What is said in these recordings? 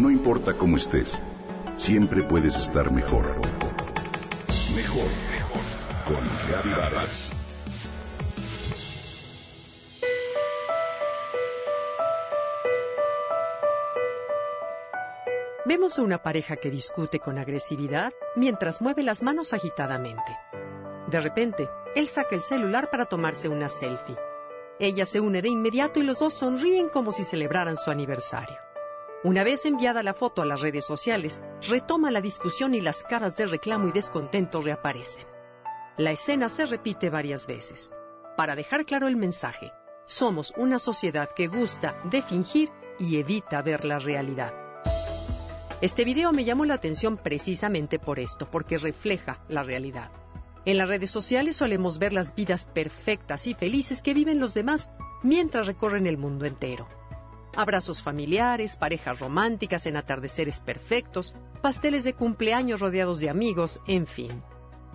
No importa cómo estés, siempre puedes estar mejor. Mejor, mejor. Con Vargas. Vemos a una pareja que discute con agresividad mientras mueve las manos agitadamente. De repente, él saca el celular para tomarse una selfie. Ella se une de inmediato y los dos sonríen como si celebraran su aniversario. Una vez enviada la foto a las redes sociales, retoma la discusión y las caras de reclamo y descontento reaparecen. La escena se repite varias veces. Para dejar claro el mensaje, somos una sociedad que gusta de fingir y evita ver la realidad. Este video me llamó la atención precisamente por esto, porque refleja la realidad. En las redes sociales solemos ver las vidas perfectas y felices que viven los demás mientras recorren el mundo entero. Abrazos familiares, parejas románticas en atardeceres perfectos, pasteles de cumpleaños rodeados de amigos, en fin.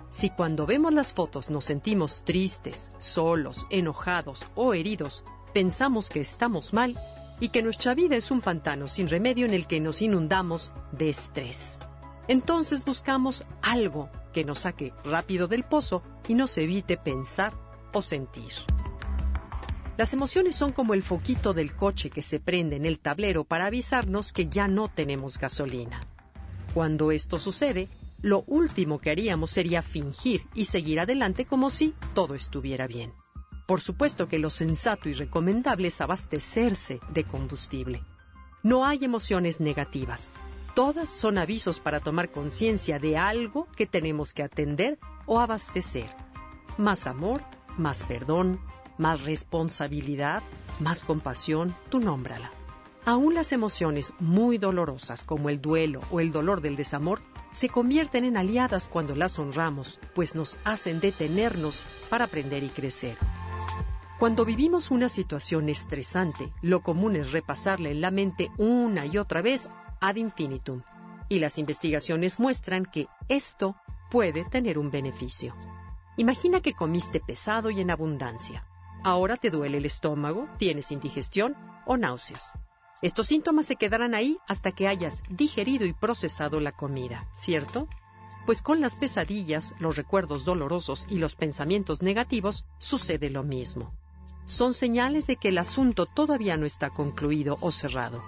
Si cuando vemos las fotos nos sentimos tristes, solos, enojados o heridos, pensamos que estamos mal y que nuestra vida es un pantano sin remedio en el que nos inundamos de estrés. Entonces buscamos algo que nos saque rápido del pozo y nos evite pensar o sentir. Las emociones son como el foquito del coche que se prende en el tablero para avisarnos que ya no tenemos gasolina. Cuando esto sucede, lo último que haríamos sería fingir y seguir adelante como si todo estuviera bien. Por supuesto que lo sensato y recomendable es abastecerse de combustible. No hay emociones negativas, Todas son avisos para tomar conciencia de algo que tenemos que atender o abastecer. Más amor, más perdón, más responsabilidad, más compasión, tú nómbrala. Aún las emociones muy dolorosas como el duelo o el dolor del desamor se convierten en aliadas cuando las honramos, pues nos hacen detenernos para aprender y crecer. Cuando vivimos una situación estresante, lo común es repasarla en la mente una y otra vez ad infinitum, y las investigaciones muestran que esto puede tener un beneficio. Imagina que comiste pesado y en abundancia. Ahora te duele el estómago, tienes indigestión o náuseas. Estos síntomas se quedarán ahí hasta que hayas digerido y procesado la comida, ¿cierto? Pues con las pesadillas, los recuerdos dolorosos y los pensamientos negativos sucede lo mismo. Son señales de que el asunto todavía no está concluido o cerrado.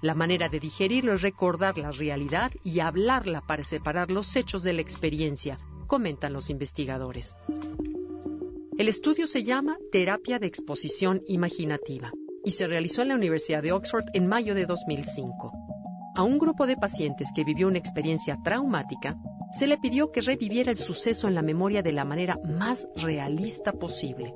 La manera de digerirlo es recordar la realidad y hablarla para separar los hechos de la experiencia, comentan los investigadores. El estudio se llama Terapia de Exposición Imaginativa y se realizó en la Universidad de Oxford en mayo de 2005. A un grupo de pacientes que vivió una experiencia traumática, se le pidió que reviviera el suceso en la memoria de la manera más realista posible.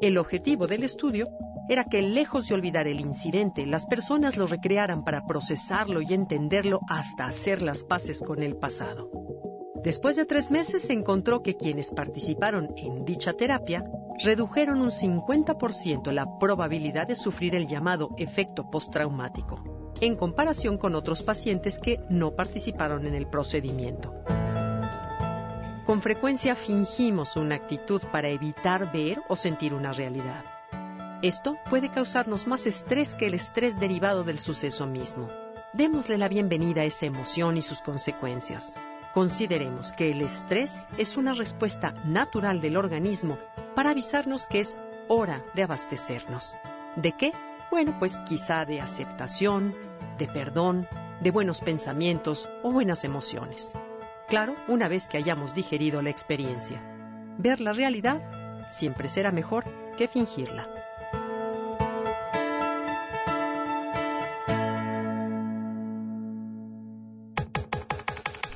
El objetivo del estudio era que lejos de olvidar el incidente, las personas lo recrearan para procesarlo y entenderlo hasta hacer las paces con el pasado. Después de tres meses se encontró que quienes participaron en dicha terapia redujeron un 50% la probabilidad de sufrir el llamado efecto postraumático, en comparación con otros pacientes que no participaron en el procedimiento. Con frecuencia fingimos una actitud para evitar ver o sentir una realidad. Esto puede causarnos más estrés que el estrés derivado del suceso mismo. Démosle la bienvenida a esa emoción y sus consecuencias. Consideremos que el estrés es una respuesta natural del organismo para avisarnos que es hora de abastecernos. ¿De qué? Bueno, pues quizá de aceptación, de perdón, de buenos pensamientos o buenas emociones. Claro, una vez que hayamos digerido la experiencia. Ver la realidad siempre será mejor que fingirla.